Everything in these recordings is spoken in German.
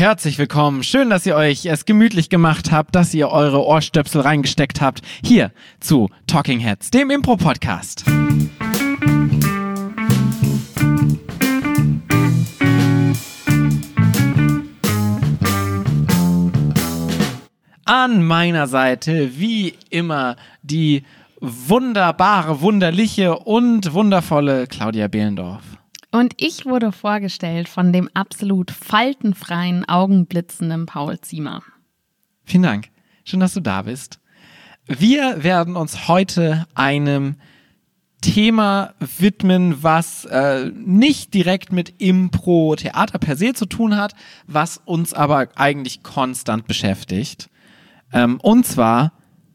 herzlich willkommen. Schön, dass ihr euch es gemütlich gemacht habt, dass ihr eure Ohrstöpsel reingesteckt habt. Hier zu Talking Heads, dem Impro-Podcast. An meiner Seite, wie immer, die wunderbare, wunderliche und wundervolle Claudia Behlendorf. Und ich wurde vorgestellt von dem absolut faltenfreien, augenblitzenden Paul Ziemer. Vielen Dank. Schön, dass du da bist. Wir werden uns heute einem Thema widmen, was äh, nicht direkt mit Impro-Theater per se zu tun hat, was uns aber eigentlich konstant beschäftigt. Ähm, und zwar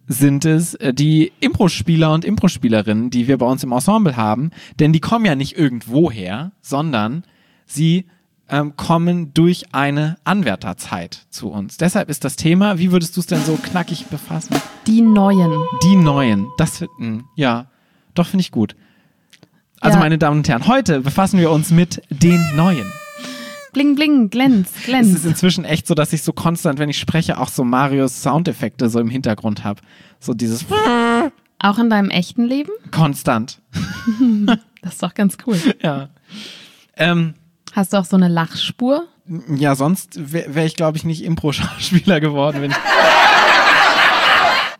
sind es äh, die Impro-Spieler und Impro-Spielerinnen, die wir bei uns im Ensemble haben. Denn die kommen ja nicht irgendwoher, sondern sie ähm, kommen durch eine Anwärterzeit zu uns. Deshalb ist das Thema, wie würdest du es denn so knackig befassen? Die Neuen. Die Neuen. Das wird, ja, doch finde ich gut. Also Ja. meine Damen und Herren, heute befassen wir uns mit den Neuen. Bling, bling, glänz, Es ist glänz. inzwischen echt so, dass ich so konstant, wenn ich spreche, auch so Marios Soundeffekte so im Hintergrund habe. So dieses Auch in deinem echten Leben? konstant. Das ist doch ganz cool. Ja. Ähm, Hast du auch so eine Lachspur? ja, sonst wäre wär ich, glaube ich, nicht Impro-Schauspieler geworden, wenn ich.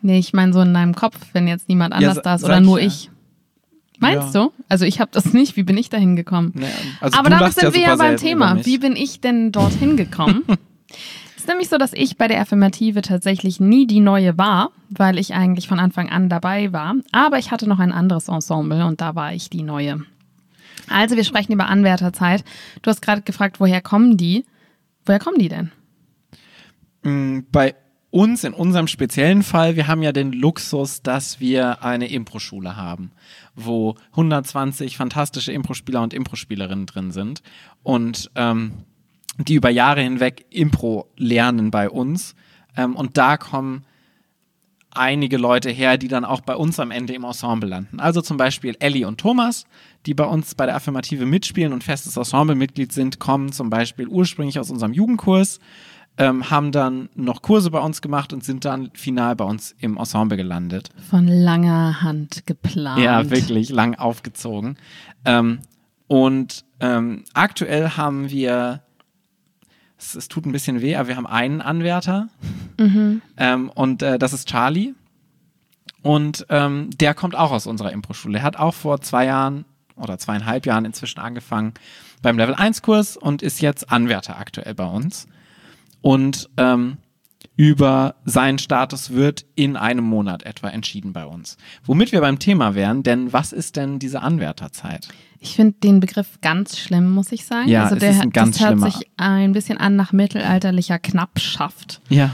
Nee, ich meine so in deinem Kopf, wenn jetzt niemand anders sa- da ist oder ich nur ja. ich. Meinst Ja. du? Also ich habe das nicht. Wie bin ich dahin gekommen? Naja, also Aber damit sind wir ja beim Thema. Wie bin ich denn dorthin gekommen? Es ist nämlich so, dass ich bei der Affirmative tatsächlich nie die neue war, weil ich eigentlich von Anfang an dabei war. Aber ich hatte noch ein anderes Ensemble und da war ich die neue. Also wir sprechen über Anwärterzeit. Du hast gerade gefragt, woher kommen die? Woher kommen die denn? Mm, Bei uns, in unserem speziellen Fall, wir haben ja den Luxus, dass wir eine Impro-Schule haben, wo 120 fantastische Impro-Spieler und Impro-Spielerinnen drin sind und ähm, die über Jahre hinweg Impro lernen bei uns. Ähm, und da kommen einige Leute her, die dann auch bei uns am Ende im Ensemble landen. Also zum Beispiel Ellie und Thomas, die bei uns bei der Affirmative mitspielen und festes Ensemblemitglied sind, kommen zum Beispiel ursprünglich aus unserem Jugendkurs, ähm, haben dann noch Kurse bei uns gemacht und sind dann final bei uns im Ensemble gelandet. Von langer Hand geplant. Ja, wirklich lang aufgezogen. Ähm, und ähm, aktuell haben wir, es, es tut ein bisschen weh, aber wir haben einen Anwärter ähm, und äh, das ist Charlie. Und ähm, der kommt auch aus unserer Impro-Schule. Er hat auch vor zwei Jahren oder zweieinhalb Jahren inzwischen angefangen beim Level 1-Kurs und ist jetzt Anwärter aktuell bei uns. Und ähm, über seinen Status wird in einem Monat etwa entschieden bei uns. Womit wir beim Thema wären, denn was ist denn diese Anwärterzeit? Ich finde den Begriff ganz schlimm, muss ich sagen. Ja, also es der, ist ein ganz das hört schlimmer- sich ein bisschen an nach mittelalterlicher Knappschaft. Ja.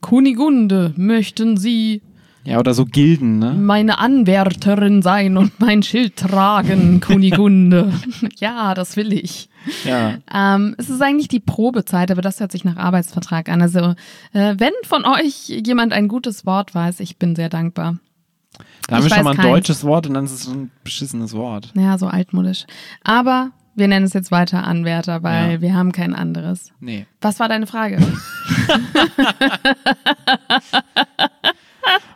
Kunigunde, möchten Sie Ja, oder so Gilden, ne? meine Anwärterin sein und mein Schild tragen, Kunigunde? ja, das will ich. Ja. Ähm, es ist eigentlich die Probezeit, aber das hört sich nach Arbeitsvertrag an. Also, äh, wenn von euch jemand ein gutes Wort weiß, ich bin sehr dankbar. Da haben Ich wir schon mal ein keins. deutsches Wort und dann ist es so ein beschissenes Wort. Ja, so altmodisch. Aber wir nennen es jetzt weiter Anwärter, weil Ja. wir haben kein anderes. Nee. Was war deine Frage?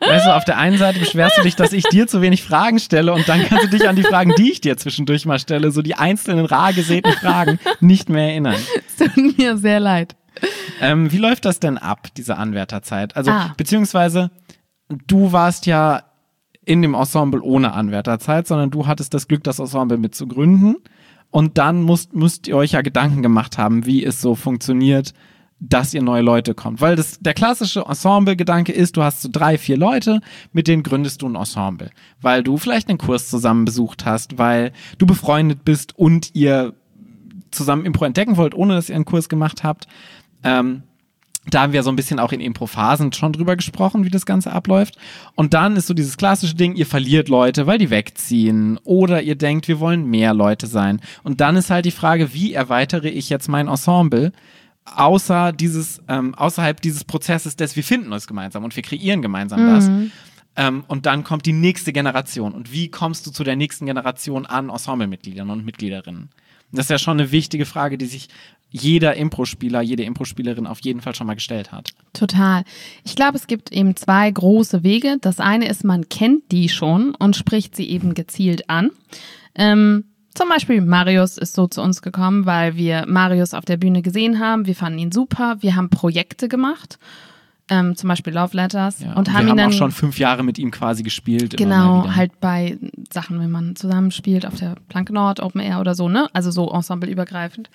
Weißt du, auf der einen Seite beschwerst du dich, dass ich dir zu wenig Fragen stelle und dann kannst du dich an die Fragen, die ich dir zwischendurch mal stelle, so die einzelnen rar gesäten Fragen, nicht mehr erinnern. Es tut mir sehr leid. Ähm, wie läuft das denn ab, diese Anwärterzeit? Also, Ah. beziehungsweise, du warst ja in dem Ensemble ohne Anwärterzeit, sondern du hattest das Glück, das Ensemble mit zu gründen. Und dann musst, müsst ihr euch ja Gedanken gemacht haben, wie es so funktioniert, dass ihr neue Leute kommt. Weil das, der klassische Ensemble-Gedanke ist, du hast so drei, vier Leute, mit denen gründest du ein Ensemble. Weil du vielleicht einen Kurs zusammen besucht hast, weil du befreundet bist und ihr zusammen Impro entdecken wollt, ohne dass ihr einen Kurs gemacht habt. Ähm, da haben wir so ein bisschen auch in Impro-Phasen schon drüber gesprochen, wie das Ganze abläuft. Und dann ist so dieses klassische Ding, ihr verliert Leute, weil die wegziehen. Oder ihr denkt, wir wollen mehr Leute sein. Und dann ist halt die Frage, wie erweitere ich jetzt mein Ensemble? Außer dieses, ähm, außerhalb dieses Prozesses des, wir finden uns gemeinsam und wir kreieren gemeinsam das. Ähm, und dann kommt die nächste Generation. Und wie kommst du zu der nächsten Generation an Ensemblemitgliedern und Mitgliederinnen? Das ist ja schon eine wichtige Frage, die sich jeder Impro-Spieler, jede Impro-Spielerin auf jeden Fall schon mal gestellt hat. Total. Ich glaube, es gibt eben zwei große Wege. Das eine ist, man kennt die schon und spricht sie eben gezielt an. Ähm, zum Beispiel Marius ist so zu uns gekommen, weil wir Marius auf der Bühne gesehen haben. Wir fanden ihn super. Wir haben Projekte gemacht. Ähm, zum Beispiel Love Letters Ja, und wir haben ihn haben dann auch schon fünf Jahre mit ihm quasi gespielt. Genau, halt bei Sachen, wenn man zusammenspielt auf der Planke Nord, Open Air oder so, ne? Also so ensembleübergreifend.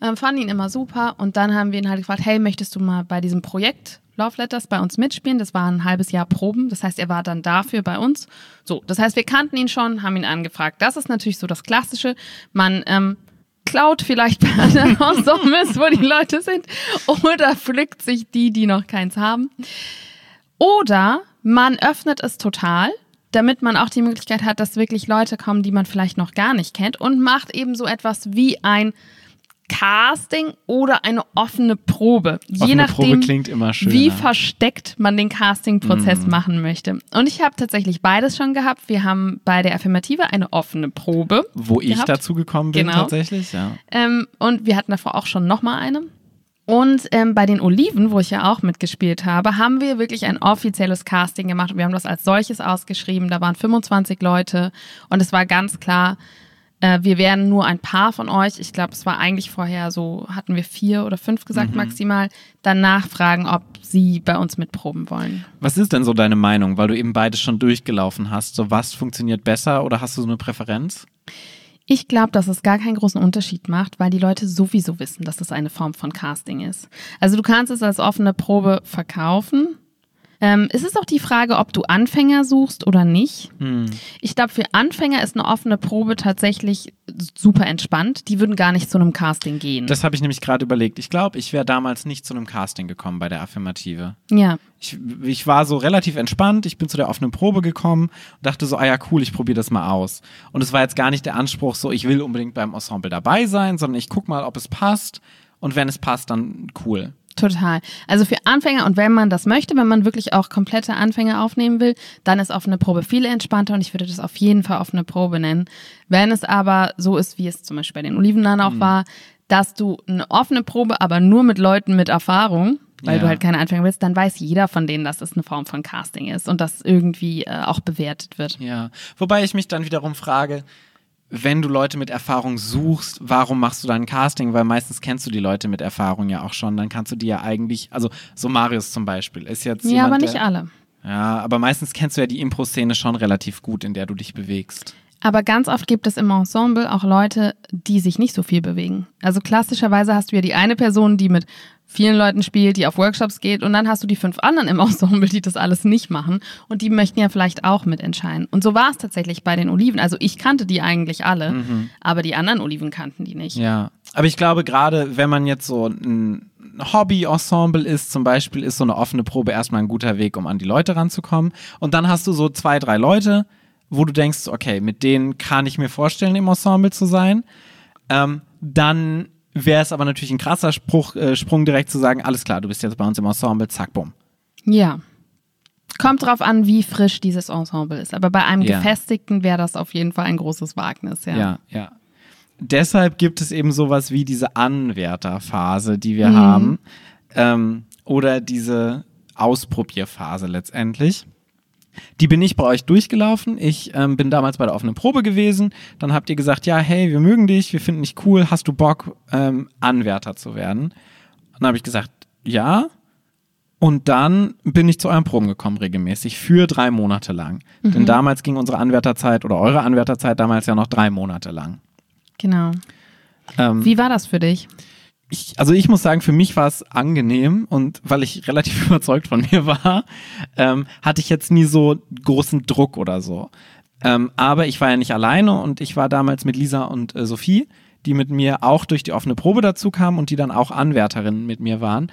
Ähm, fanden ihn immer super und dann haben wir ihn halt gefragt, hey, möchtest du mal bei diesem Projekt Love Letters bei uns mitspielen? Das war ein halbes Jahr Proben, das heißt, er war dann dafür bei uns. So, das heißt, wir kannten ihn schon, haben ihn angefragt. Das ist natürlich so das Klassische. Man ähm, klaut vielleicht bei anderen Ensembles, wo die Leute sind, oder pflückt sich die, die noch keins haben. Oder man öffnet es total, damit man auch die Möglichkeit hat, dass wirklich Leute kommen, die man vielleicht noch gar nicht kennt und macht eben so etwas wie ein Casting oder eine offene Probe. Je Offene nachdem, Probe klingt immer schöner. wie versteckt man den Casting-Prozess Mhm. machen möchte. Und ich habe tatsächlich beides schon gehabt. Wir haben bei der Affirmative eine offene Probe. Wo ich gehabt. dazu gekommen bin, Genau. tatsächlich, ja. Ähm, und wir hatten davor auch schon nochmal eine. Und ähm, bei den Oliven, wo ich ja auch mitgespielt habe, haben wir wirklich ein offizielles Casting gemacht. Wir haben das als solches ausgeschrieben. Da waren 25 Leute und es war ganz klar, wir werden nur ein paar von euch, ich glaube, es war eigentlich vorher so, hatten wir vier oder fünf gesagt maximal, dann nachfragen, ob sie bei uns mitproben wollen. Was ist denn so deine Meinung, weil du eben beides schon durchgelaufen hast? So was funktioniert besser oder hast du so eine Präferenz? Ich glaube, dass es gar keinen großen Unterschied macht, weil die Leute sowieso wissen, dass es eine Form von Casting ist. Also du kannst es als offene Probe verkaufen. Ähm, es ist auch die Frage, ob du Anfänger suchst oder nicht. Hm. Ich glaube, für Anfänger ist eine offene Probe tatsächlich super entspannt. Die würden gar nicht zu einem Casting gehen. Das habe ich nämlich gerade überlegt. Ich glaube, ich wäre damals nicht zu einem Casting gekommen bei der Affirmative. ja, Ich, ich war so relativ entspannt. Ich bin zu der offenen Probe gekommen und dachte so, ah ja, cool, ich probiere das mal aus. Und es war jetzt gar nicht der Anspruch, so, ich will unbedingt beim Ensemble dabei sein, sondern ich guck mal, ob es passt. Und wenn es passt, dann cool. Total. Also für Anfänger und wenn man das möchte, wenn man wirklich auch komplette Anfänger aufnehmen will, dann ist offene Probe viel entspannter und ich würde das auf jeden Fall offene Probe nennen. Wenn es aber so ist, wie es zum Beispiel bei den Oliven dann auch war, dass du eine offene Probe, aber nur mit Leuten mit Erfahrung, weil Ja. du halt keine Anfänger willst, dann weiß jeder von denen, dass es eine Form von Casting ist und das irgendwie äh, auch bewertet wird. Ja. Wobei ich mich dann wiederum frage, wenn du Leute mit Erfahrung suchst, warum machst du dann Casting? Weil meistens kennst du die Leute mit Erfahrung ja auch schon. Dann kannst du die ja eigentlich, also so Marius zum Beispiel ist jetzt Ja, jemand, aber nicht der, alle. Ja, aber meistens kennst du ja die Impro-Szene schon relativ gut, in der du dich bewegst. Aber ganz oft gibt es im Ensemble auch Leute, die sich nicht so viel bewegen. Also klassischerweise hast du ja die eine Person, die mit vielen Leuten spielt, die auf Workshops geht und dann hast du die fünf anderen im Ensemble, die das alles nicht machen und die möchten ja vielleicht auch mitentscheiden. Und so war es tatsächlich bei den Oliven. Also ich kannte die eigentlich alle, aber die anderen Oliven kannten die nicht. Ja. Aber ich glaube, gerade wenn man jetzt so ein Hobby-Ensemble ist, zum Beispiel, ist so eine offene Probe erstmal ein guter Weg, um an die Leute ranzukommen. Und dann hast du so zwei, drei Leute, wo du denkst, okay, mit denen kann ich mir vorstellen, im Ensemble zu sein. Ähm, dann wäre es aber natürlich ein krasser Spruch, äh, Sprung direkt zu sagen, alles klar, du bist jetzt bei uns im Ensemble, zack, bumm. Ja. Kommt drauf an, wie frisch dieses Ensemble ist. Aber bei einem Ja. Gefestigten wäre das auf jeden Fall ein großes Wagnis, ja. Ja, ja. Deshalb gibt es eben sowas wie diese Anwärterphase, die wir Mhm. haben. Ähm, oder diese Ausprobierphase letztendlich. Die bin ich bei euch durchgelaufen. Ich ähm, bin damals bei der offenen Probe gewesen. Dann habt ihr gesagt, ja, hey, wir mögen dich, wir finden dich cool, hast du Bock, ähm, Anwärter zu werden? Und dann habe ich gesagt, ja. Und dann bin ich zu euren Proben gekommen regelmäßig, für drei Monate lang. Mhm. Denn damals ging unsere Anwärterzeit oder eure Anwärterzeit damals ja noch drei Monate lang. Genau. Ähm, Wie war das für dich? Ich, also ich muss sagen, für mich war es angenehm und weil ich relativ überzeugt von mir war, ähm, hatte ich jetzt nie so großen Druck oder so. Ähm, aber ich war ja nicht alleine und ich war damals mit Lisa und äh, Sophie, die mit mir auch durch die offene Probe dazu kamen und die dann auch Anwärterinnen mit mir waren.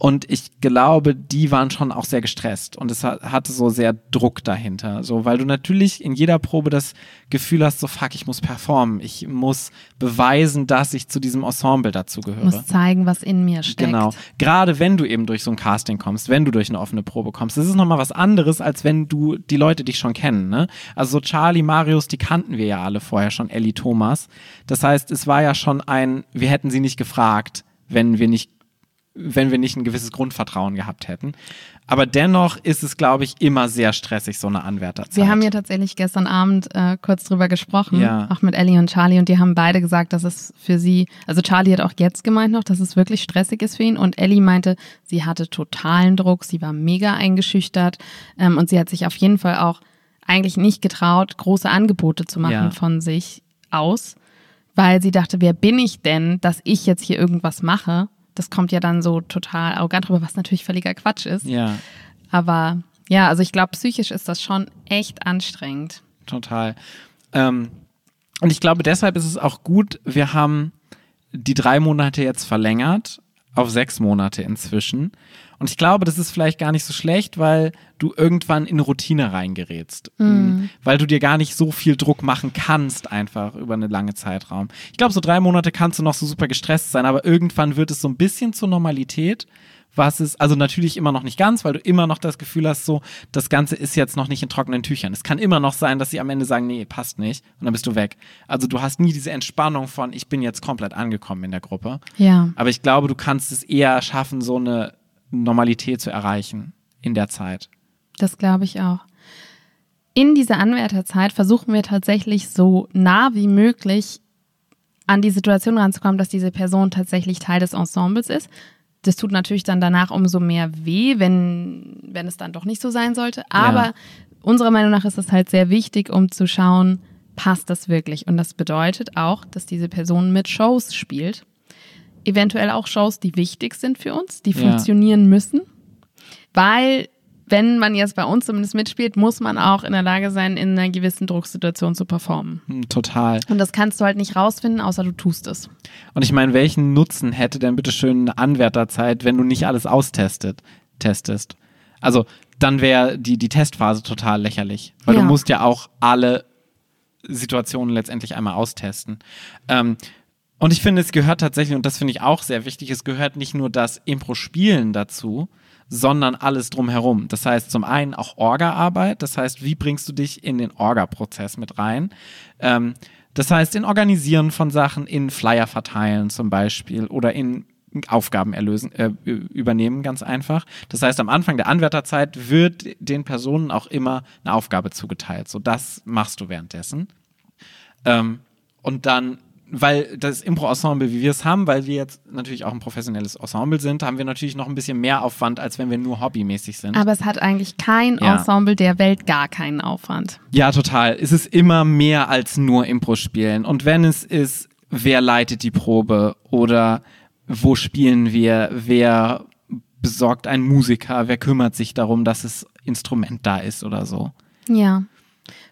Und ich glaube, die waren schon auch sehr gestresst und es hatte so sehr Druck dahinter. So, weil du natürlich in jeder Probe das Gefühl hast, so fuck, ich muss performen. Ich muss beweisen, dass ich zu diesem Ensemble dazugehöre. Ich muss zeigen, was in mir steckt. Genau. Gerade wenn du eben durch so ein Casting kommst, wenn du durch eine offene Probe kommst. Das ist nochmal was anderes, als wenn du die Leute dich schon kennen, ne? Also so Charlie, Marius, die kannten wir ja alle vorher schon, Ellie, Thomas. Das heißt, es war ja schon ein, wir hätten sie nicht gefragt, wenn wir nicht wenn wir nicht ein gewisses Grundvertrauen gehabt hätten. Aber dennoch ist es, glaube ich, immer sehr stressig, so eine Anwärterzeit. Wir haben ja tatsächlich gestern Abend äh, kurz drüber gesprochen, Ja. auch mit Ellie und Charlie, und die haben beide gesagt, dass es für sie, also Charlie hat auch jetzt gemeint noch, dass es wirklich stressig ist für ihn, und Ellie meinte, sie hatte totalen Druck, sie war mega eingeschüchtert ähm, und sie hat sich auf jeden Fall auch eigentlich nicht getraut, große Angebote zu machen Ja. von sich aus, weil sie dachte, wer bin ich denn, dass ich jetzt hier irgendwas mache? Das kommt ja dann so total arrogant rüber, was natürlich völliger Quatsch ist. Ja, Aber ja, also ich glaube, psychisch ist das schon echt anstrengend. total. Ähm, und ich glaube, deshalb ist es auch gut, wir haben die drei Monate jetzt verlängert auf sechs Monate inzwischen. Und ich glaube, das ist vielleicht gar nicht so schlecht, weil du irgendwann in Routine reingerätst. Mhm. Weil du dir gar nicht so viel Druck machen kannst, einfach über einen langen Zeitraum. Ich glaube, so drei Monate kannst du noch so super gestresst sein, aber irgendwann wird es so ein bisschen zur Normalität. Was ist, also natürlich immer noch nicht ganz, weil du immer noch das Gefühl hast, so, das Ganze ist jetzt noch nicht in trockenen Tüchern. Es kann immer noch sein, dass sie am Ende sagen, nee, passt nicht, und dann bist du weg. Also du hast nie diese Entspannung von, ich bin jetzt komplett angekommen in der Gruppe. Ja. Aber ich glaube, du kannst es eher schaffen, so eine Normalität zu erreichen in der Zeit. Das glaube ich auch. In dieser Anwärterzeit versuchen wir tatsächlich so nah wie möglich an die Situation ranzukommen, dass diese Person tatsächlich Teil des Ensembles ist. Das tut natürlich dann danach umso mehr weh, wenn, wenn es dann doch nicht so sein sollte. Aber Ja. unserer Meinung nach ist es halt sehr wichtig, um zu schauen, passt das wirklich? Und das bedeutet auch, dass diese Person mit Shows spielt. Eventuell auch Shows, die wichtig sind für uns, die Ja. funktionieren müssen. Weil, wenn man jetzt bei uns zumindest mitspielt, muss man auch in der Lage sein, in einer gewissen Drucksituation zu performen. Hm, Total. Und das kannst du halt nicht rausfinden, außer du tust es. Und ich meine, welchen Nutzen hätte denn bitte schön eine Anwärterzeit, wenn du nicht alles austestet, testest? Also, dann wäre die, die Testphase total lächerlich. Weil Ja. du musst ja auch alle Situationen letztendlich einmal austesten. Ähm, und ich finde, es gehört tatsächlich, und das finde ich auch sehr wichtig, es gehört nicht nur das Impro-Spielen dazu, sondern alles drumherum. Das heißt zum einen auch Orga-Arbeit, das heißt, wie bringst du dich in den Orga-Prozess mit rein? Ähm, das heißt, in Organisieren von Sachen, in Flyer verteilen zum Beispiel oder in Aufgaben erlösen, äh, übernehmen, ganz einfach. Das heißt, am Anfang der Anwärterzeit wird den Personen auch immer eine Aufgabe zugeteilt. So, das machst du währenddessen. Ähm, und dann, weil das Impro-Ensemble, wie wir es haben, weil wir jetzt natürlich auch ein professionelles Ensemble sind, haben wir natürlich noch ein bisschen mehr Aufwand, als wenn wir nur hobbymäßig sind. Aber es hat eigentlich kein Ja. Ensemble der Welt gar keinen Aufwand. Ja, total. Es ist immer mehr als nur Impro spielen. Und wenn es ist, wer leitet die Probe oder wo spielen wir, wer besorgt einen Musiker, wer kümmert sich darum, dass das Instrument da ist oder so. Ja.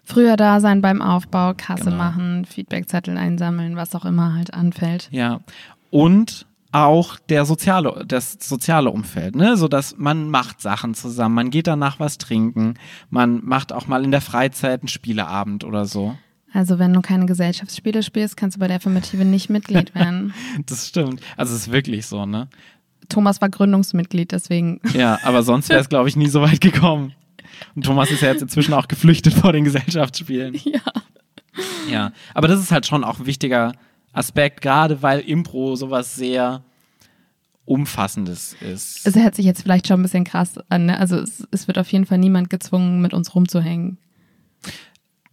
Früher da sein beim Aufbau, Kasse Genau. machen, Feedbackzettel einsammeln, was auch immer halt anfällt. Ja. Und auch der soziale, das soziale Umfeld, ne, so dass man macht Sachen zusammen, man geht danach was trinken, man macht auch mal in der Freizeit einen Spieleabend oder so. Also wenn du keine Gesellschaftsspiele spielst, kannst du bei der Affirmative nicht Mitglied werden. Das stimmt. Also es ist wirklich so, ne? Thomas war Gründungsmitglied, deswegen Ja, aber sonst wäre es, glaube ich, nie so weit gekommen. Und Thomas ist ja jetzt inzwischen auch geflüchtet vor den Gesellschaftsspielen. ja. Ja, aber das ist halt schon auch ein wichtiger Aspekt, gerade weil Impro sowas sehr Umfassendes ist. Es hört sich jetzt vielleicht schon ein bisschen krass an. Ne? Also es, es wird auf jeden Fall niemand gezwungen, mit uns rumzuhängen.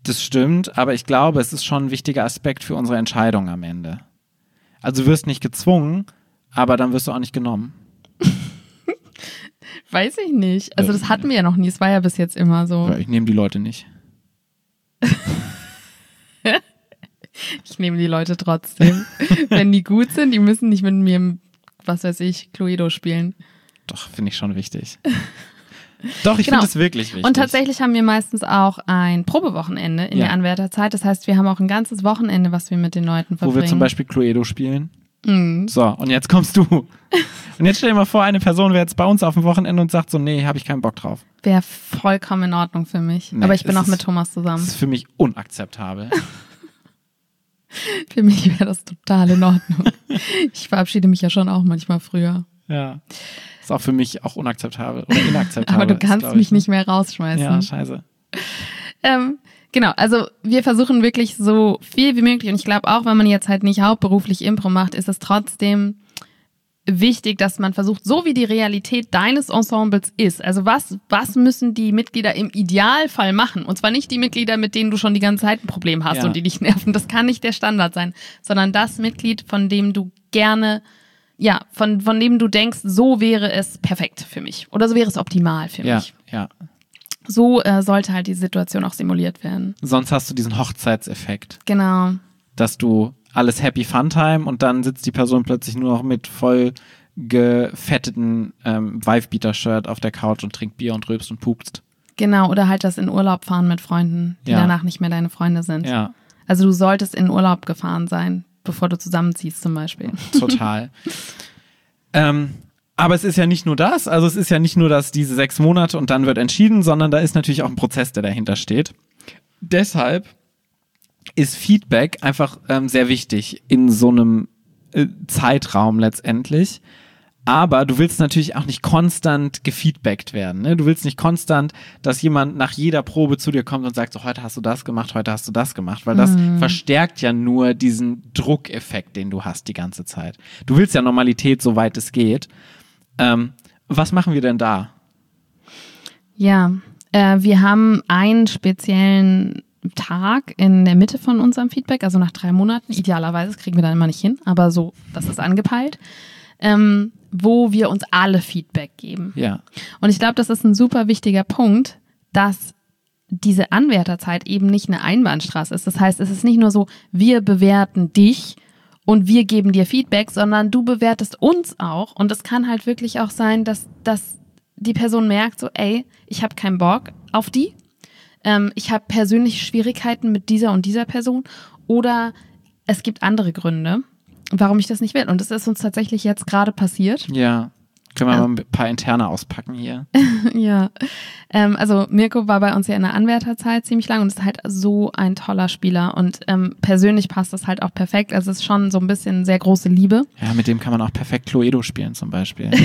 Das stimmt, aber ich glaube, es ist schon ein wichtiger Aspekt für unsere Entscheidung am Ende. Also du wirst nicht gezwungen, aber dann wirst du auch nicht genommen. Weiß ich nicht. Also das hatten wir ja noch nie. Es war ja bis jetzt immer so. Ja, Ich nehme die Leute nicht. Ich nehme die Leute trotzdem. Wenn die gut sind, die müssen nicht mit mir, was weiß ich, Cluedo spielen. Doch, finde ich schon wichtig. Doch, ich Genau. finde es wirklich wichtig. Und tatsächlich haben wir meistens auch ein Probewochenende in Ja. der Anwärterzeit. Das heißt, wir haben auch ein ganzes Wochenende, was wir mit den Leuten Wo verbringen. wir zum Beispiel Cluedo spielen. Mhm. So, und jetzt kommst du. Und jetzt stell dir mal vor, eine Person wäre jetzt bei uns auf dem Wochenende und sagt so, nee, habe ich keinen Bock drauf. Wäre vollkommen in Ordnung für mich. Nee, Aber ich bin auch ist- mit Thomas Das zusammen. ist für mich unakzeptabel. Für mich wäre das total in Ordnung. Ich verabschiede mich ja schon auch manchmal früher. ja. Ist auch für mich auch unakzeptabel oder inakzeptabel. Aber du ist, kannst glaub mich ich, ne? nicht mehr rausschmeißen. Ja, scheiße. Ähm, genau, also wir versuchen wirklich so viel wie möglich und ich glaube auch, wenn man jetzt halt nicht hauptberuflich Impro macht, ist es trotzdem wichtig, dass man versucht, so wie die Realität deines Ensembles ist. Also was, was müssen die Mitglieder im Idealfall machen? Und zwar nicht die Mitglieder, mit denen du schon die ganze Zeit ein Problem hast Ja. und die dich nerven. Das kann nicht der Standard sein, sondern das Mitglied, von dem du gerne, ja, von, von dem du denkst, so wäre es perfekt für mich. Oder so wäre es optimal für Ja, mich. ja. So äh, sollte halt die Situation auch simuliert werden. Sonst hast du diesen Hochzeitseffekt, Genau. dass du alles Happy Fun Time und dann sitzt die Person plötzlich nur noch mit voll gefetteten ähm, Wife-Beater-Shirt auf der Couch und trinkt Bier und rülpst und pupst. Genau, oder halt das in Urlaub fahren mit Freunden, die Ja. danach nicht mehr deine Freunde sind. Ja, Also du solltest in Urlaub gefahren sein, bevor du zusammenziehst zum Beispiel. total. ähm, aber es ist ja nicht nur das, also es ist ja nicht nur, dass diese sechs Monate und dann wird entschieden, sondern da ist natürlich auch ein Prozess, der dahinter steht. Deshalb ist Feedback einfach ähm, sehr wichtig in so einem äh, Zeitraum letztendlich. Aber du willst natürlich auch nicht konstant gefeedbackt werden. Ne? Du willst nicht konstant, dass jemand nach jeder Probe zu dir kommt und sagt, so heute hast du das gemacht, heute hast du das gemacht, weil das verstärkt ja nur diesen Druckeffekt, den du hast die ganze Zeit. Du willst ja Normalität, soweit es geht. Ähm, was machen wir denn da? Ja, äh, wir haben einen speziellen Tag in der Mitte von unserem Feedback, also nach drei Monaten. Idealerweise das kriegen wir dann immer nicht hin, aber so, das ist angepeilt, ähm, wo wir uns alle Feedback geben. Ja, Und ich glaube, das ist ein super wichtiger Punkt, dass diese Anwärterzeit eben nicht eine Einbahnstraße ist. Das heißt, es ist nicht nur so, wir bewerten dich und wir geben dir Feedback, sondern du bewertest uns auch. Und es kann halt wirklich auch sein, dass, dass die Person merkt, so, ey, ich habe keinen Bock auf die. Ähm, ich habe persönliche Schwierigkeiten mit dieser und dieser Person. Oder es gibt andere Gründe, warum ich das nicht will. Und das ist uns tatsächlich jetzt gerade passiert. ja. Können wir mal ein paar interne auspacken hier? Ja, ähm, also Mirko war bei uns ja in der Anwärterzeit ziemlich lang und ist halt so ein toller Spieler und ähm, persönlich passt das halt auch perfekt. Also es ist schon so ein bisschen sehr große Liebe. Ja, mit dem kann man auch perfekt Cluedo spielen zum Beispiel.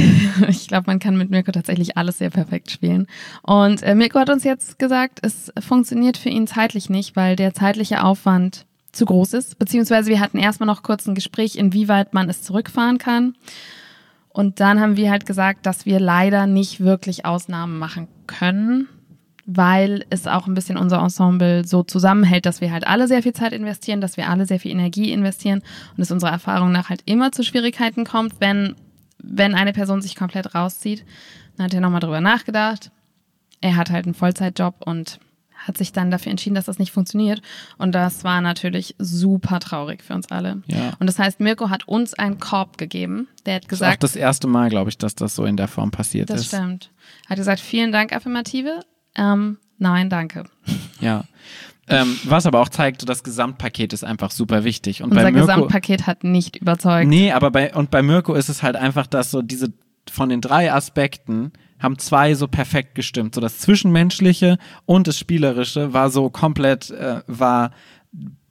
Ich glaube, man kann mit Mirko tatsächlich alles sehr perfekt spielen. Und äh, Mirko hat uns jetzt gesagt, es funktioniert für ihn zeitlich nicht, weil der zeitliche Aufwand zu groß ist. Beziehungsweise wir hatten erstmal noch kurz ein Gespräch, inwieweit man es zurückfahren kann. Und dann haben wir halt gesagt, dass wir leider nicht wirklich Ausnahmen machen können, weil es auch ein bisschen unser Ensemble so zusammenhält, dass wir halt alle sehr viel Zeit investieren, dass wir alle sehr viel Energie investieren und es unserer Erfahrung nach halt immer zu Schwierigkeiten kommt, wenn, wenn eine Person sich komplett rauszieht. Dann hat er nochmal drüber nachgedacht. Er hat halt einen Vollzeitjob und hat sich dann dafür entschieden, dass das nicht funktioniert. Und das war natürlich super traurig für uns alle. Ja. Und das heißt, Mirko hat uns einen Korb gegeben. Der hat Das ist auch gesagt, das erste Mal, glaube ich, dass das so in der Form passiert das ist. stimmt. Hat gesagt, vielen Dank, Affirmative. Ähm, nein, danke. Ja. Ähm, was aber auch zeigt, so das Gesamtpaket ist einfach super wichtig. Und Unser bei Mirko, Gesamtpaket hat nicht überzeugt. Nee, aber bei, und bei Mirko ist es halt einfach, dass so diese, von den drei Aspekten haben zwei so perfekt gestimmt. So das Zwischenmenschliche und das Spielerische war so komplett, äh, war,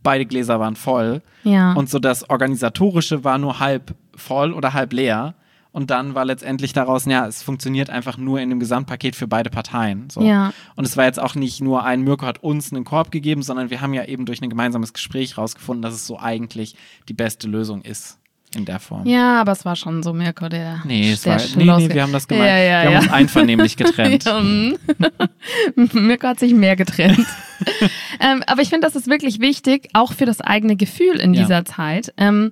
beide Gläser waren voll. Ja. Und so das Organisatorische war nur halb voll oder halb leer. Und dann war letztendlich daraus, ja, es funktioniert einfach nur in dem Gesamtpaket für beide Parteien. So. Ja. Und es war jetzt auch nicht nur ein Mirko hat uns einen Korb gegeben, sondern wir haben ja eben durch ein gemeinsames Gespräch rausgefunden, dass es so eigentlich die beste Lösung ist in der Form. Ja, aber es war schon so Mirko, der. Nee, es der war, nee, nee, wir haben das gemeint. Ja, ja, wir haben ja. uns einvernehmlich getrennt. Mm. Mirko hat sich mehr getrennt. ähm, aber ich finde, das ist wirklich wichtig, auch für das eigene Gefühl in dieser Zeit. Ähm,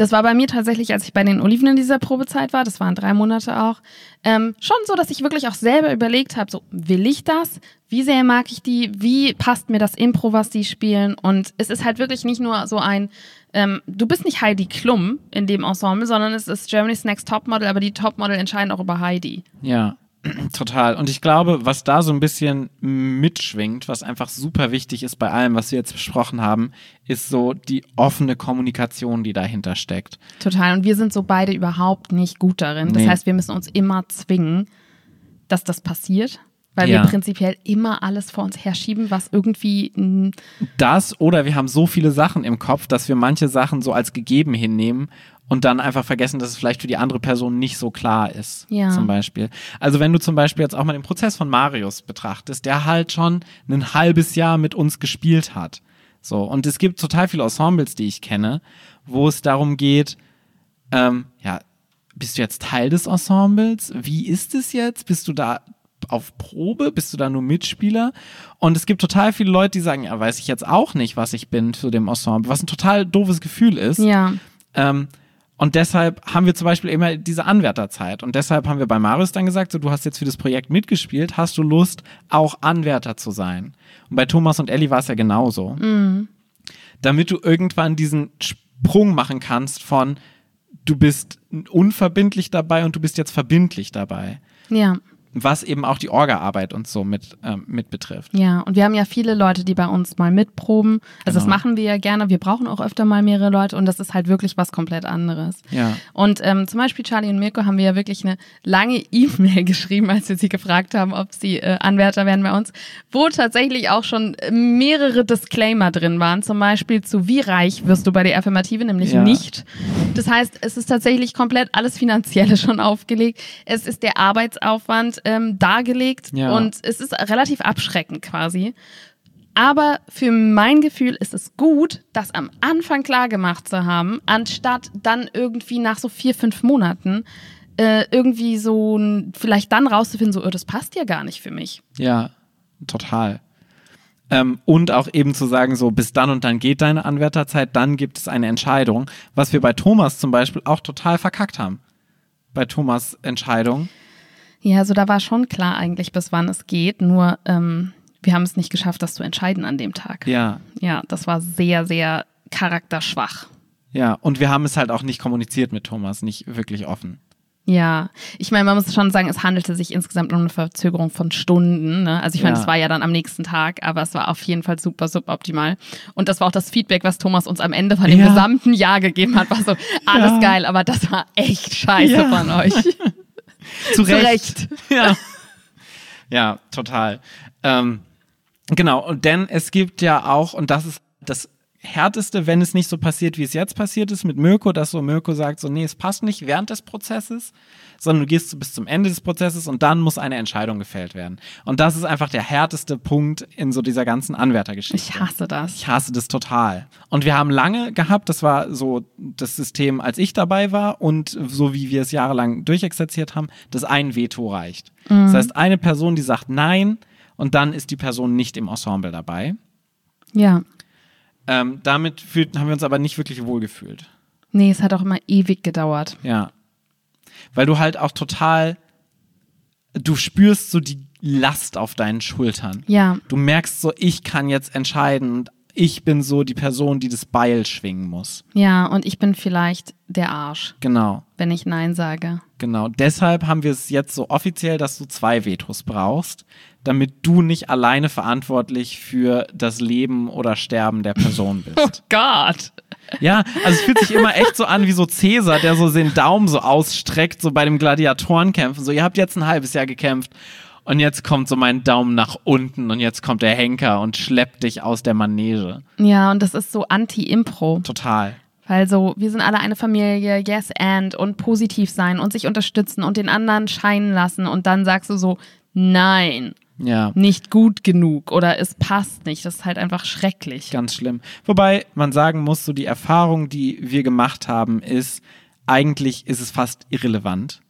das war bei mir tatsächlich, als ich bei den Oliven in dieser Probezeit war, das waren drei Monate auch, ähm, schon so, dass ich wirklich auch selber überlegt habe, so, will ich das? Wie sehr mag ich die? Wie passt mir das Impro, was die spielen? Und es ist halt wirklich nicht nur so ein, ähm, du bist nicht Heidi Klum in dem Ensemble, sondern es ist Germany's Next Topmodel, aber die Topmodel entscheiden auch über Heidi. Ja. Total. Und ich glaube, was da so ein bisschen mitschwingt, was einfach super wichtig ist bei allem, was wir jetzt besprochen haben, ist so die offene Kommunikation, die dahinter steckt. Total. Und wir sind so beide überhaupt nicht gut darin. Das Nee. heißt, wir müssen uns immer zwingen, dass das passiert. Weil Ja. wir prinzipiell immer alles vor uns herschieben, was irgendwie Das oder wir haben so viele Sachen im Kopf, dass wir manche Sachen so als gegeben hinnehmen und dann einfach vergessen, dass es vielleicht für die andere Person nicht so klar ist. Ja. Zum Beispiel. Also wenn du zum Beispiel jetzt auch mal den Prozess von Marius betrachtest, der halt schon ein halbes Jahr mit uns gespielt hat. So. Und es gibt total viele Ensembles, die ich kenne, wo es darum geht, ähm, ja, bist du jetzt Teil des Ensembles? Wie ist es jetzt? Bist du da auf Probe? Bist du da nur Mitspieler? Und es gibt total viele Leute, die sagen, ja, weiß ich jetzt auch nicht, was ich bin zu dem Ensemble, was ein total doofes Gefühl ist. ja. Ähm, und deshalb haben wir zum Beispiel immer diese Anwärterzeit. Und deshalb haben wir bei Marius dann gesagt, so, du hast jetzt für das Projekt mitgespielt, hast du Lust, auch Anwärter zu sein? Und bei Thomas und Ellie war es ja genauso. Damit du irgendwann diesen Sprung machen kannst von, du bist unverbindlich dabei und du bist jetzt verbindlich dabei. Ja. Was eben auch die Orga-Arbeit und so mit, ähm, mit betrifft. Ja, und wir haben ja viele Leute, die bei uns mal mitproben. Also das Genau. machen wir ja gerne. Wir brauchen auch öfter mal mehrere Leute und das ist halt wirklich was komplett anderes. Ja. Und ähm, zum Beispiel Charlie und Mirko haben wir ja wirklich eine lange E-Mail geschrieben, als wir sie gefragt haben, ob sie äh, Anwärter werden bei uns, wo tatsächlich auch schon mehrere Disclaimer drin waren. Zum Beispiel zu wie reich wirst du bei der Affirmative, nämlich Ja. nicht. Das heißt, es ist tatsächlich komplett alles Finanzielle schon aufgelegt. Es ist der Arbeitsaufwand ähm, dargelegt Ja. und es ist relativ abschreckend quasi. Aber für mein Gefühl ist es gut, das am Anfang klar gemacht zu haben, anstatt dann irgendwie nach so vier, fünf Monaten äh, irgendwie so ein- vielleicht dann rauszufinden, so, oh, das passt ja gar nicht für mich. Ja, total. Ähm, und auch eben zu sagen, so bis dann und dann geht deine Anwärterzeit, dann gibt es eine Entscheidung, was wir bei Thomas zum Beispiel auch total verkackt haben. Bei Thomas Entscheidung. Ja, also da war schon klar eigentlich, bis wann es geht, nur ähm, wir haben es nicht geschafft, das zu entscheiden an dem Tag. Ja, Ja, das war sehr, sehr charakterschwach. ja. Und wir haben es halt auch nicht kommuniziert mit Thomas, nicht wirklich offen. Ja, ich meine, man muss schon sagen, es handelte sich insgesamt um eine Verzögerung von Stunden. Ne? Also ich meine, Ja. es war ja dann am nächsten Tag, aber es war auf jeden Fall super suboptimal. Und das war auch das Feedback, was Thomas uns am Ende von dem Ja. gesamten Jahr gegeben hat. War so, alles Ja. geil, aber das war echt scheiße Ja. von euch. Zu Recht. Ja. ja, total. Ähm, genau, und denn es gibt ja auch, und das ist das Härteste, wenn es nicht so passiert, wie es jetzt passiert ist mit Mirko, dass so Mirko sagt, so, nee, es passt nicht während des Prozesses, sondern du gehst bis zum Ende des Prozesses und dann muss eine Entscheidung gefällt werden. Und das ist einfach der härteste Punkt in so dieser ganzen Anwärtergeschichte. Ich hasse das. Ich hasse das total. Und wir haben lange gehabt, das war so das System, als ich dabei war und so wie wir es jahrelang durchexerziert haben, dass ein Veto reicht. Das heißt, eine Person, die sagt Nein und dann ist die Person nicht im Ensemble dabei. Ja. Ähm, damit fühlt, haben wir uns aber nicht wirklich wohlgefühlt. Nee, es hat auch immer ewig gedauert. Ja. Weil du halt auch total, du spürst so die Last auf deinen Schultern. Ja. Du merkst so, ich kann jetzt entscheiden und ich bin so die Person, die das Beil schwingen muss. Ja, und ich bin vielleicht der Arsch, Genau, wenn ich Nein sage. genau. Deshalb haben wir es jetzt so offiziell, dass du zwei Vetos brauchst, damit du nicht alleine verantwortlich für das Leben oder Sterben der Person bist. Gott. ja, also es fühlt sich immer echt so an wie so Cäsar, der so den Daumen so ausstreckt, so bei dem Gladiatorenkämpfen. So, ihr habt jetzt ein halbes Jahr gekämpft und jetzt kommt so mein Daumen nach unten und jetzt kommt der Henker und schleppt dich aus der Manege. Ja, und das ist so anti-Impro. Total. Weil so, wir sind alle eine Familie, yes and und positiv sein und sich unterstützen und den anderen scheinen lassen und dann sagst du so, nein, Ja. nicht gut genug oder es passt nicht. Das ist halt einfach schrecklich. Ganz schlimm. Wobei man sagen muss, so die Erfahrung, die wir gemacht haben, ist, eigentlich ist es fast irrelevant.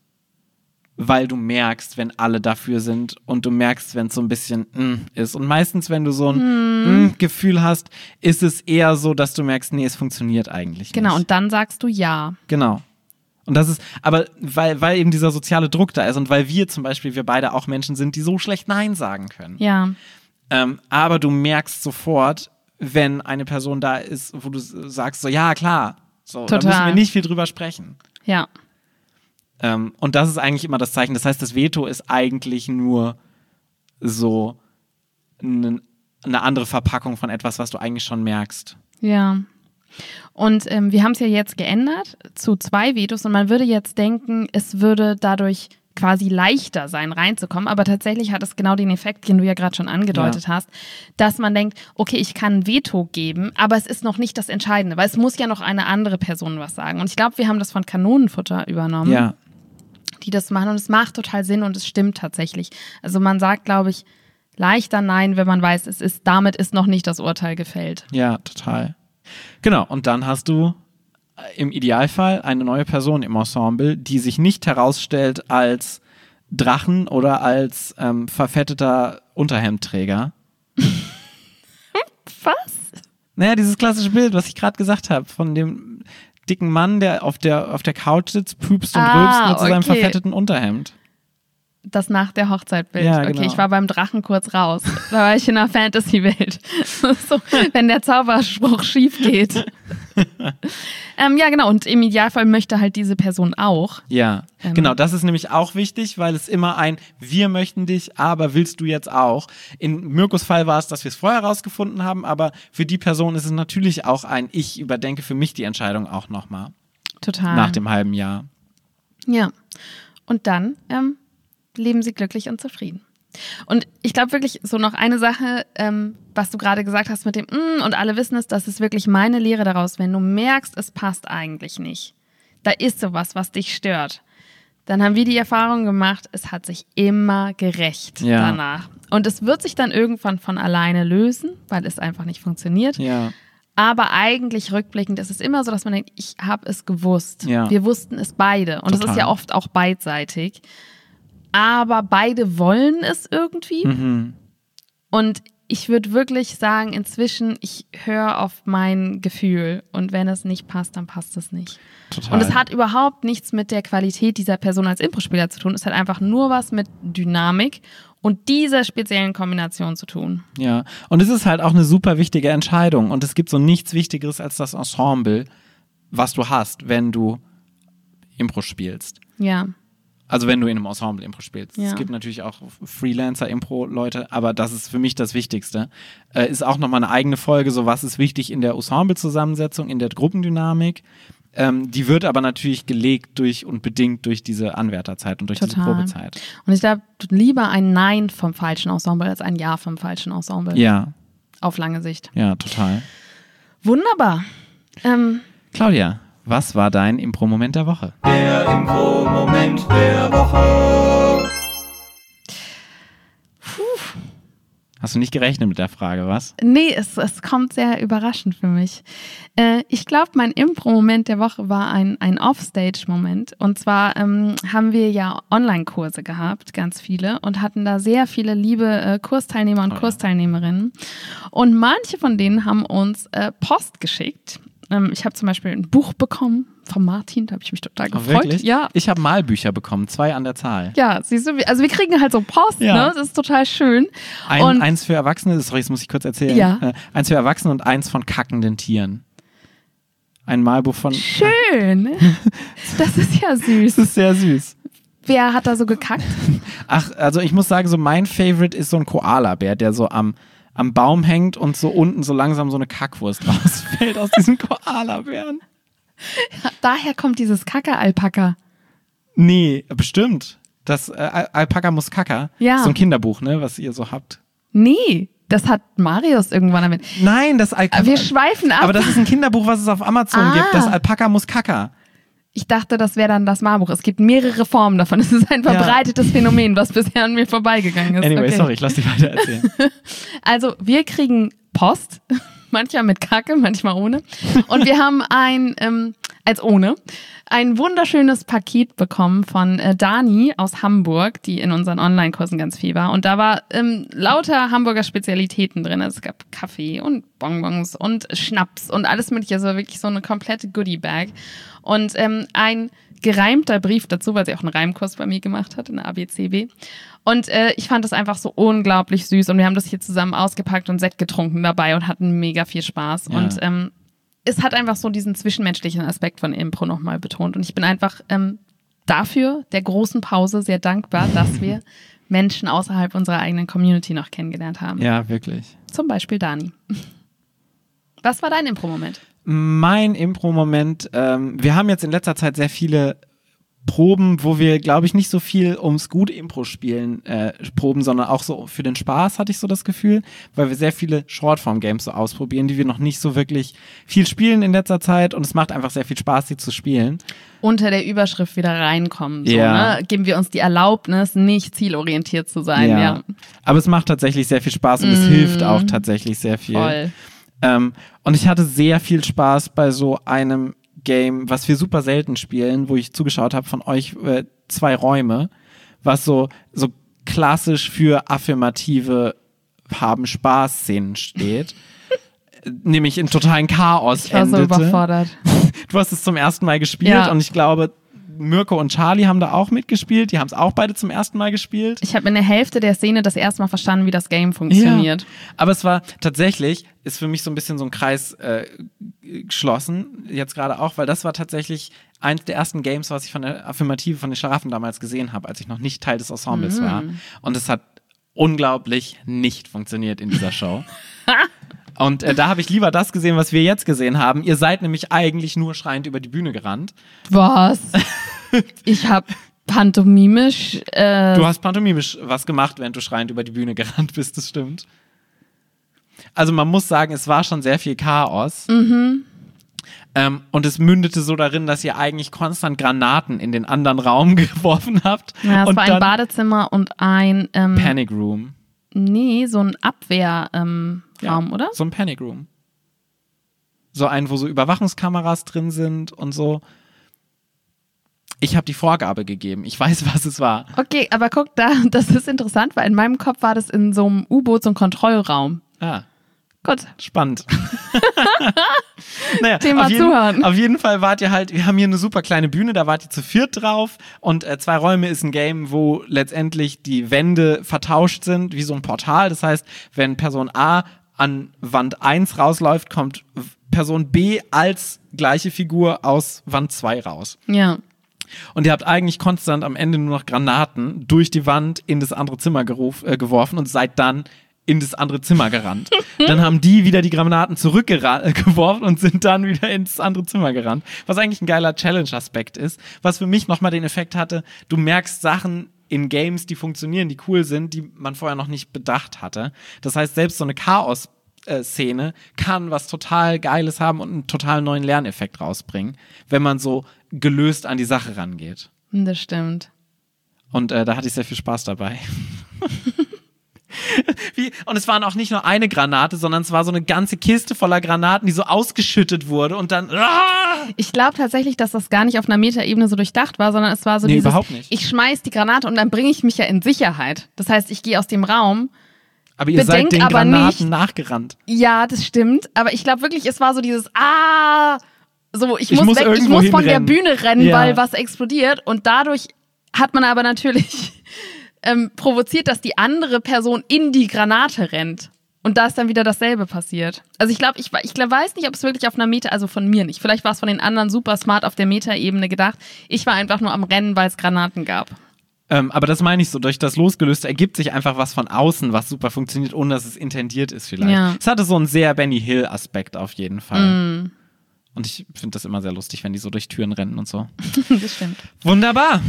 Weil du merkst, wenn alle dafür sind und du merkst, wenn es so ein bisschen mm, ist. Und meistens, wenn du so ein mm, Gefühl hast, ist es eher so, dass du merkst, nee, es funktioniert eigentlich Genau, nicht. und dann sagst du ja. Genau. Und das ist, aber weil, weil eben dieser soziale Druck da ist und weil wir zum Beispiel, wir beide auch Menschen sind, die so schlecht Nein sagen können. Ja. Ähm, aber du merkst sofort, wenn eine Person da ist, wo du sagst, so ja, klar, so, da müssen wir nicht viel drüber sprechen. Ja. Ähm, und das ist eigentlich immer das Zeichen. Das heißt, das Veto ist eigentlich nur so eine, eine andere Verpackung von etwas, was du eigentlich schon merkst. Ja. Und ähm, wir haben es ja jetzt geändert zu zwei Vetos und man würde jetzt denken, es würde dadurch quasi leichter sein, reinzukommen. Aber tatsächlich hat es genau den Effekt, den du ja gerade schon angedeutet Ja. hast, dass man denkt, okay, ich kann ein Veto geben, aber es ist noch nicht das Entscheidende, weil es muss ja noch eine andere Person was sagen. Und ich glaube, wir haben das von Kanonenfutter übernommen, Ja, die das machen und es macht total Sinn und es stimmt tatsächlich. Also man sagt, glaube ich, leichter Nein, wenn man weiß, es ist, damit ist noch nicht das Urteil gefällt. ja, total. Genau, und dann hast du äh, im Idealfall eine neue Person im Ensemble, die sich nicht herausstellt als Drachen oder als ähm, verfetteter Unterhemdträger. Was? Naja, dieses klassische Bild, was ich gerade gesagt habe, von dem dicken Mann, der auf der, auf der Couch sitzt, pupst und Ah, rülpst mit so seinem okay. verfetteten Unterhemd. Das nach der Hochzeitbild. Ja, Okay, genau. ich war beim Drachen kurz raus. Da war ich in einer Fantasy-Welt. so, wenn der Zauberspruch schief geht. ähm, ja, genau. Und im Idealfall möchte halt diese Person auch. Ja, Ähm. genau, das ist nämlich auch wichtig, weil es immer ein Wir möchten dich, aber willst du jetzt auch? In Mirkos Fall war es, dass wir es vorher rausgefunden haben, aber für die Person ist es natürlich auch ein Ich überdenke für mich die Entscheidung auch nochmal Total. nach dem halben Jahr. Ja. Und dann ähm, leben sie glücklich und zufrieden. Und ich glaube wirklich, so noch eine Sache, ähm, was du gerade gesagt hast mit dem mm, und alle wissen es, das ist wirklich meine Lehre daraus. Wenn du merkst, es passt eigentlich nicht, da ist sowas, was dich stört, dann haben wir die Erfahrung gemacht, es hat sich immer gerecht Ja. danach. Und es wird sich dann irgendwann von alleine lösen, weil es einfach nicht funktioniert. Ja, Aber eigentlich rückblickend ist es immer so, dass man denkt, ich habe es gewusst. Ja. Wir wussten es beide. Und es ist ja oft auch beidseitig. Aber beide wollen es irgendwie. mhm. Und ich würde wirklich sagen, inzwischen, ich höre auf mein Gefühl. Und wenn es nicht passt, dann passt es nicht. total. Und es hat überhaupt nichts mit der Qualität dieser Person als Impro-Spieler zu tun. Es hat einfach nur was mit Dynamik und dieser speziellen Kombination zu tun. Ja, und es ist halt auch eine super wichtige Entscheidung. Und es gibt so nichts Wichtigeres als das Ensemble, was du hast, wenn du Impro spielst. Ja. Also wenn du in einem Ensemble Impro spielst. Ja. Es gibt natürlich auch Freelancer-Impro-Leute, aber das ist für mich das Wichtigste. Äh, ist auch nochmal eine eigene Folge, so was ist wichtig in der Ensemble-Zusammensetzung, in der Gruppendynamik. Ähm, die wird aber natürlich gelegt durch und bedingt durch diese Anwärterzeit und durch diese Total. Probezeit. Und ich glaube, lieber ein Nein vom falschen Ensemble als ein Ja vom falschen Ensemble. Ja, Auf lange Sicht. ja, total. Wunderbar. Ähm, Claudia, was war dein Impro-Moment der Woche? Der Impro-Moment der Woche. Hast du nicht gerechnet mit der Frage, was? nee, es, es kommt sehr überraschend für mich. Äh, ich glaube, mein Impro-Moment der Woche war ein, ein Offstage-Moment. Und zwar ähm, haben wir ja Online-Kurse gehabt, ganz viele, und hatten da sehr viele liebe äh, Kursteilnehmer und Oh ja. Kursteilnehmerinnen. Und manche von denen haben uns äh, Post geschickt. Ähm, ich habe zum Beispiel ein Buch bekommen von Martin, da habe ich mich total Oh, gefreut. wirklich? Ja, Ich habe Malbücher bekommen, zwei an der Zahl. Ja, siehst du, also wir kriegen halt so Post, Ja. ne? Das ist total schön. Ein, und eins für Erwachsene, sorry, das muss ich kurz erzählen. Ja. Äh, eins für Erwachsene und eins von kackenden Tieren. Ein Malbuch von. schön. Das ist ja süß. Das ist sehr süß. Wer hat da so gekackt? Ach, also ich muss sagen, so mein Favorite ist so ein Koala-Bär, der so am, am Baum hängt und so unten so langsam so eine Kackwurst rausfällt aus diesem Koala-Bären. Daher kommt dieses Kacke-Alpaka. Nee, bestimmt. Das äh, Al- Alpaka muss Kacker. Ja. So ein Kinderbuch, ne, was ihr so habt. Nee, das hat Marius irgendwann damit. Nein, das Alpaka. Wir schweifen ab. Aber das ist ein Kinderbuch, was es auf Amazon Ah. gibt. Das Alpaka muss Kacker. Ich dachte, das wäre dann das Marbuch. Es gibt mehrere Formen davon. Es ist ein Ja. verbreitetes Phänomen, was bisher an mir vorbeigegangen ist. Anyway, Okay. sorry, ich lass dich weiter erzählen. Also, wir kriegen Post, manchmal mit Kacke, manchmal ohne. Und wir haben ein, ähm, als ohne, ein wunderschönes Paket bekommen von äh, Dani aus Hamburg, die in unseren Online-Kursen ganz viel war. Und da war ähm, lauter Hamburger Spezialitäten drin. Also es gab Kaffee und Bonbons und Schnaps und alles mögliche. Also wirklich so eine komplette Goodie-Bag. Und ähm, ein gereimter Brief dazu, weil sie auch einen Reimkurs bei mir gemacht hat in der ABCB. Und äh, ich fand das einfach so unglaublich süß und wir haben das hier zusammen ausgepackt und Sekt getrunken dabei und hatten mega viel Spaß. Ja. Und ähm, es hat einfach so diesen zwischenmenschlichen Aspekt von Impro nochmal betont und ich bin einfach ähm, dafür, der großen Pause, sehr dankbar, dass wir Menschen außerhalb unserer eigenen Community noch kennengelernt haben. Ja, wirklich. Zum Beispiel Dani. Was war dein Impro-Moment? Mein Impro-Moment, ähm, wir haben jetzt in letzter Zeit sehr viele Proben, wo wir, glaube ich, nicht so viel ums gute Impro-Spielen äh, proben, sondern auch so für den Spaß, hatte ich so das Gefühl, weil wir sehr viele Shortform-Games so ausprobieren, die wir noch nicht so wirklich viel spielen in letzter Zeit und es macht einfach sehr viel Spaß, sie zu spielen. Unter der Überschrift wieder reinkommen. So, Ja. ne? Geben wir uns die Erlaubnis, nicht zielorientiert zu sein. Ja, Aber es macht tatsächlich sehr viel Spaß und es hilft auch tatsächlich sehr viel. voll. Ähm, und ich hatte sehr viel Spaß bei so einem Game, was wir super selten spielen, wo ich zugeschaut habe von euch äh, zwei Räume, was so so klassisch für affirmative haben Spaß Szenen steht. Nämlich in totalen Chaos Ich war so endete. überfordert. Du hast es zum ersten Mal gespielt Ja. und ich glaube, Mirko und Charlie haben da auch mitgespielt. Die haben es auch beide zum ersten Mal gespielt. Ich habe in der Hälfte der Szene das erste Mal verstanden, wie das Game funktioniert. Ja. Aber es war tatsächlich, ist für mich so ein bisschen so ein Kreis äh, geschlossen, jetzt gerade auch, weil das war tatsächlich eins der ersten Games, was ich von der Affirmative von den Schlaraffen damals gesehen habe, als ich noch nicht Teil des Ensembles war. Und es hat unglaublich nicht funktioniert in dieser Show. Und äh, da habe ich lieber das gesehen, was wir jetzt gesehen haben. Ihr seid nämlich eigentlich nur schreiend über die Bühne gerannt. Was? ich habe pantomimisch. Äh, Du hast pantomimisch was gemacht, während du schreiend über die Bühne gerannt bist, das stimmt. Also man muss sagen, es war schon sehr viel Chaos. Mhm. Ähm, und es mündete so darin, dass ihr eigentlich konstant Granaten in den anderen Raum geworfen habt. ja, es und war ein Badezimmer und ein. Ähm, Panic Room. nee, so ein Abwehrraum, ähm, Ja, Raum, oder? So ein Panic Room. So ein, wo so Überwachungskameras drin sind und so. Ich habe die Vorgabe gegeben. Ich weiß, was es war. Okay, aber guck da, das ist interessant, weil in meinem Kopf war das in so einem U-Boot, so ein Kontrollraum. Ah. Gut. Spannend. naja, Thema auf jeden, zuhören. Auf jeden Fall wart ihr halt, wir haben hier eine super kleine Bühne, da wart ihr zu viert drauf und äh, zwei Räume ist ein Game, wo letztendlich die Wände vertauscht sind, wie so ein Portal. Das heißt, wenn Person A an Wand 1 rausläuft, kommt Person B als gleiche Figur aus Wand 2 raus. Ja. Und ihr habt eigentlich konstant am Ende nur noch Granaten durch die Wand in das andere Zimmer geruf, äh, geworfen und seid dann in das andere Zimmer gerannt. dann haben die wieder die Granaten zurückgeworfen und sind dann wieder ins andere Zimmer gerannt. Was eigentlich ein geiler Challenge-Aspekt ist. Was für mich nochmal den Effekt hatte, du merkst Sachen in Games, die funktionieren, die cool sind, die man vorher noch nicht bedacht hatte. Das heißt, selbst so eine Chaos- Szene kann was total Geiles haben und einen total neuen Lerneffekt rausbringen, wenn man so gelöst an die Sache rangeht. Das stimmt. Und äh, da hatte ich sehr viel Spaß dabei. Wie, und es waren auch nicht nur eine Granate, sondern es war so eine ganze Kiste voller Granaten, die so ausgeschüttet wurde und dann. Ah! Ich glaube tatsächlich, dass das gar nicht auf einer Metaebene so durchdacht war, sondern es war so Nee, dieses, überhaupt nicht. ich schmeiß die Granate und dann bringe ich mich ja in Sicherheit. Das heißt, ich gehe aus dem Raum. Aber ihr seid den Granaten nicht- nachgerannt. Ja, das stimmt. Aber ich glaube wirklich, es war so dieses Ah, so ich, Ich muss, muss weg, ich muss von der hinrennen. Bühne rennen, Ja. weil was explodiert. Und dadurch hat man aber natürlich ähm, provoziert, dass die andere Person in die Granate rennt. Und da ist dann wieder dasselbe passiert. Also ich glaube, ich, ich glaub, weiß nicht, ob es wirklich auf einer Meta, also von mir nicht. Vielleicht war es von den anderen super smart auf der Meta-Ebene gedacht. Ich war einfach nur am Rennen, weil es Granaten gab. Ähm, aber das meine ich so, durch das Losgelöste ergibt sich einfach was von außen, was super funktioniert, ohne dass es intendiert ist vielleicht. Ja. Es hatte so einen sehr Benny Hill-Aspekt auf jeden Fall. Und ich finde das immer sehr lustig, wenn die so durch Türen rennen und so. das stimmt. Wunderbar.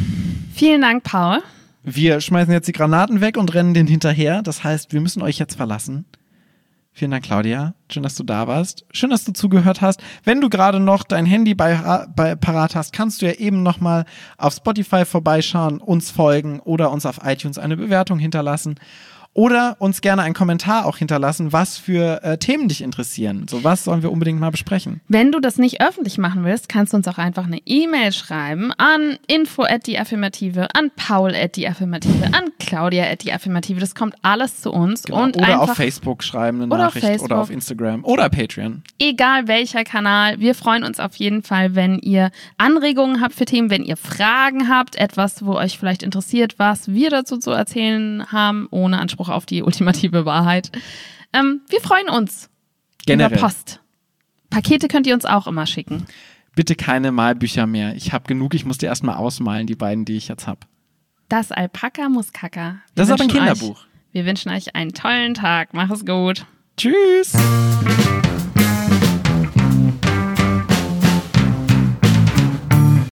Vielen Dank, Paul. Wir schmeißen jetzt die Granaten weg und rennen den hinterher. Das heißt, wir müssen euch jetzt verlassen. Vielen Dank, Claudia. Schön, dass du da warst. Schön, dass du zugehört hast. Wenn du gerade noch dein Handy bei, bei parat hast, kannst du ja eben noch mal auf Spotify vorbeischauen, uns folgen oder uns auf iTunes eine Bewertung hinterlassen. Oder uns gerne einen Kommentar auch hinterlassen, was für äh, Themen dich interessieren. So was sollen wir unbedingt mal besprechen. Wenn du das nicht öffentlich machen willst, kannst du uns auch einfach eine E-Mail schreiben an info at die Affirmative, an Paul at die Affirmative, an Claudia at die Affirmative. Das kommt alles zu uns Genau. und oder einfach auf Facebook schreiben eine Oder auf Nachricht oder auf Instagram oder Patreon. egal welcher Kanal. Wir freuen uns auf jeden Fall, wenn ihr Anregungen habt für Themen, wenn ihr Fragen habt, etwas, wo euch vielleicht interessiert, was wir dazu zu erzählen haben, ohne Anspruch auf die ultimative Wahrheit. Ähm, wir freuen uns Generell. über Post. Pakete könnt ihr uns auch immer schicken. bitte keine Malbücher mehr. Ich habe genug, ich muss die erstmal ausmalen, die beiden, die ich jetzt habe. Das Alpaka muss Kaka. Wir Das ist aber ein Kinderbuch. Euch, wir wünschen euch einen tollen Tag. Mach es gut. Tschüss!